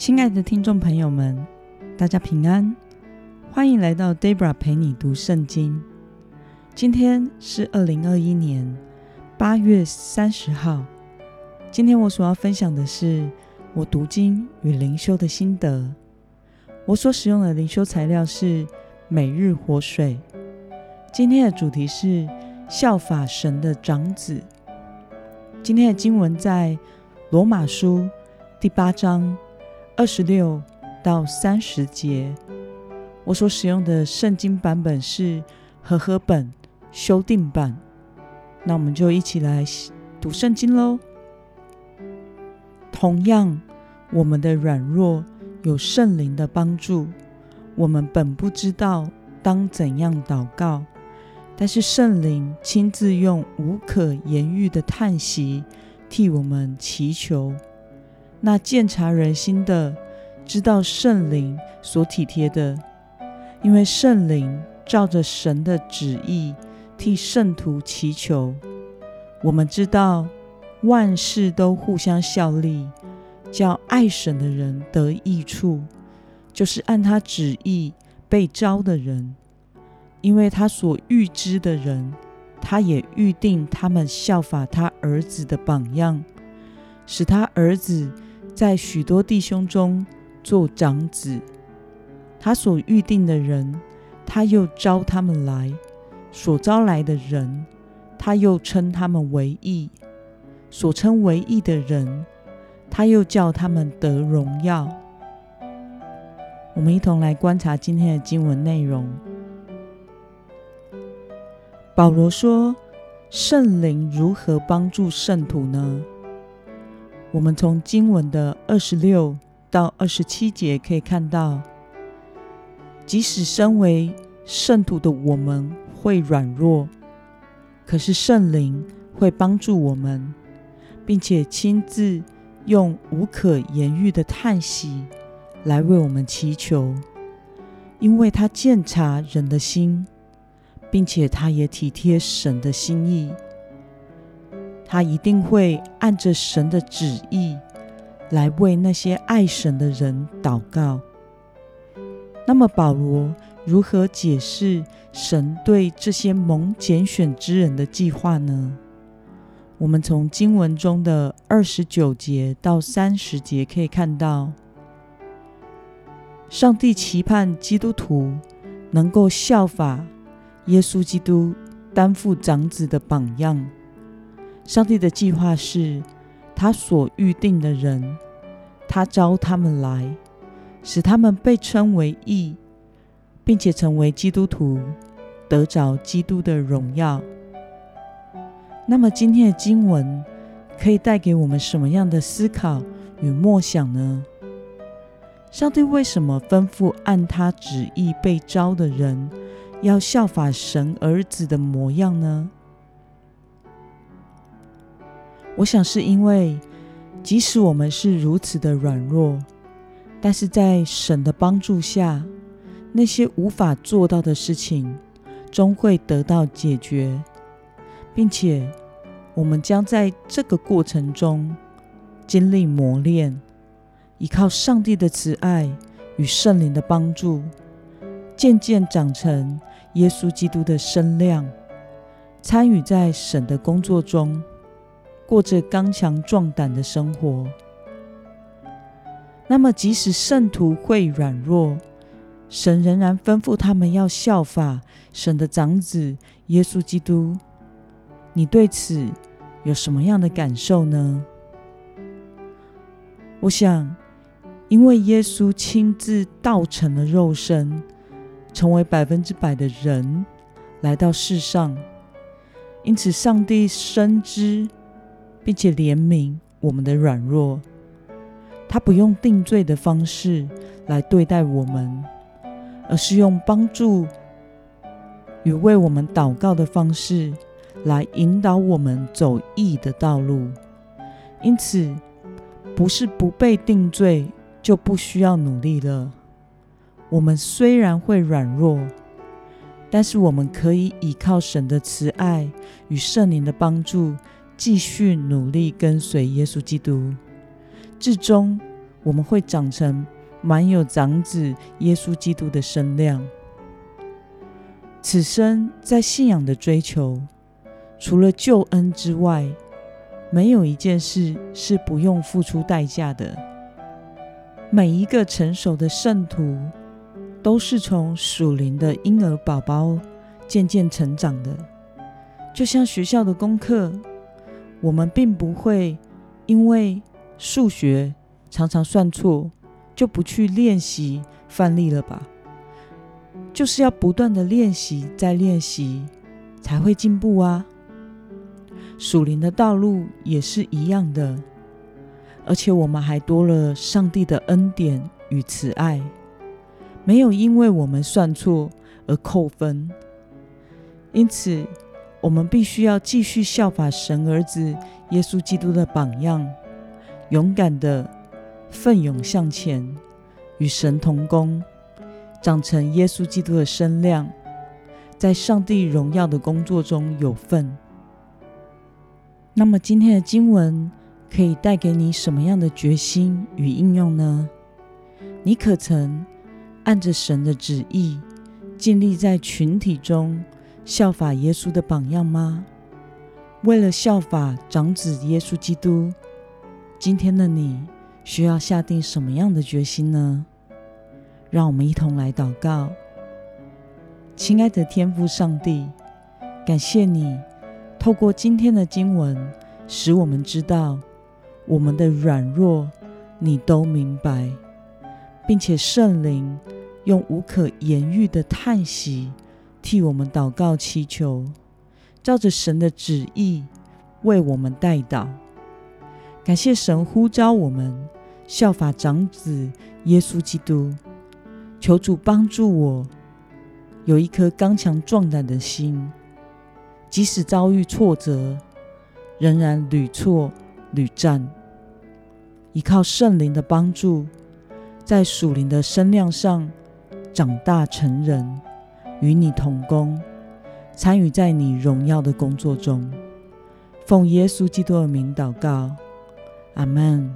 亲爱的听众朋友们，大家平安，欢迎来到 Debra 陪你读圣经。今天是二零二一年八月三十号。今天我所要分享的是我读经与灵修的心得。我所使用的灵修材料是每日活水。今天的主题是效法神的长子。今天的经文在罗马书第八章。二十六到三十节，我所使用的圣经版本是和合本修订版。那我们就一起来读圣经喽。同样，我们的软弱有圣灵的帮助，我们本不知道当怎样祷告，但是圣灵亲自用无可言喻的叹息替我们祈求。那鉴察人心的，知道圣灵所体贴的，因为圣灵照着神的旨意替圣徒祈求。我们知道万事都互相效力，叫爱神的人得益处，就是按他旨意被招的人。因为他所预知的人，他也预定他们效法他儿子的榜样，使他儿子。在许多弟兄中做长子，他所预定的人，他又招他们来；所招来的人，他又称他们为义；所称为义的人，他又叫他们得荣耀。我们一同来观察今天的经文内容。保罗说：“圣灵如何帮助圣徒呢？”我们从经文的二十六到二十七节可以看到，即使身为圣徒的我们会软弱，可是圣灵会帮助我们，并且亲自用无可言喻的叹息来为我们祈求，因为他鉴察人的心，并且他也体贴神的心意。他一定会按着神的旨意来为那些爱神的人祷告。那么，保罗如何解释神对这些蒙拣选之人的计划呢？我们从经文中的二十九节到三十节可以看到，上帝期盼基督徒能够效法耶稣基督担负长子的榜样。上帝的计划是，他所预定的人，他招他们来，使他们被称为义，并且成为基督徒，得着基督的荣耀。那么，今天的经文可以带给我们什么样的思考与默想呢？上帝为什么吩咐按他旨意被招的人，要效法神儿子的模样呢？我想是因为，即使我们是如此的软弱，但是在神的帮助下，那些无法做到的事情终会得到解决，并且我们将在这个过程中经历磨练，依靠上帝的慈爱与圣灵的帮助，渐渐长成耶稣基督的身量，参与在神的工作中。过着刚强壮胆的生活。那么，即使圣徒会软弱，神仍然吩咐他们要效法神的长子耶稣基督。你对此有什么样的感受呢？我想，因为耶稣亲自道成了肉身，成为百分之百的人，来到世上，因此上帝深知。并且怜悯我们的软弱，他不用定罪的方式来对待我们，而是用帮助与为我们祷告的方式来引导我们走义的道路。因此，不是不被定罪就不需要努力了。我们虽然会软弱，但是我们可以依靠神的慈爱与圣灵的帮助。继续努力跟随耶稣基督，至终我们会长成满有长子耶稣基督的身量。此生在信仰的追求，除了救恩之外，没有一件事是不用付出代价的。每一个成熟的圣徒，都是从属灵的婴儿宝宝渐渐成长的。就像学校的功课，我们并不会因为数学常常算错，就不去练习范例了吧？就是要不断的练习，再练习，才会进步啊！属灵的道路也是一样的，而且我们还多了上帝的恩典与慈爱，没有因为我们算错而扣分。因此，我们必须要继续效法神儿子耶稣基督的榜样，勇敢的奋勇向前，与神同工。长成耶稣基督的身量，在上帝荣耀的工作中有份。那么，今天的经文可以带给你什么样的决心与应用呢？你可曾按着神的旨意，尽力在群体中效法耶稣的榜样吗？为了效法长子耶稣基督，今天的你需要下定什么样的决心呢？让我们一同来祷告，亲爱的天父上帝，感谢你透过今天的经文，使我们知道我们的软弱，你都明白，并且圣灵用无可言喻的叹息替我们祷告祈求，照着神的旨意为我们代祷。感谢神呼召我们效法长子耶稣基督。求主帮助我，有一颗刚强壮胆的心，即使遭遇挫折，仍然屡挫屡战，依靠圣灵的帮助，在属灵的身量上长大成人，与你同工，参与在你荣耀的工作中。奉耶稣基督的名祷告，阿门。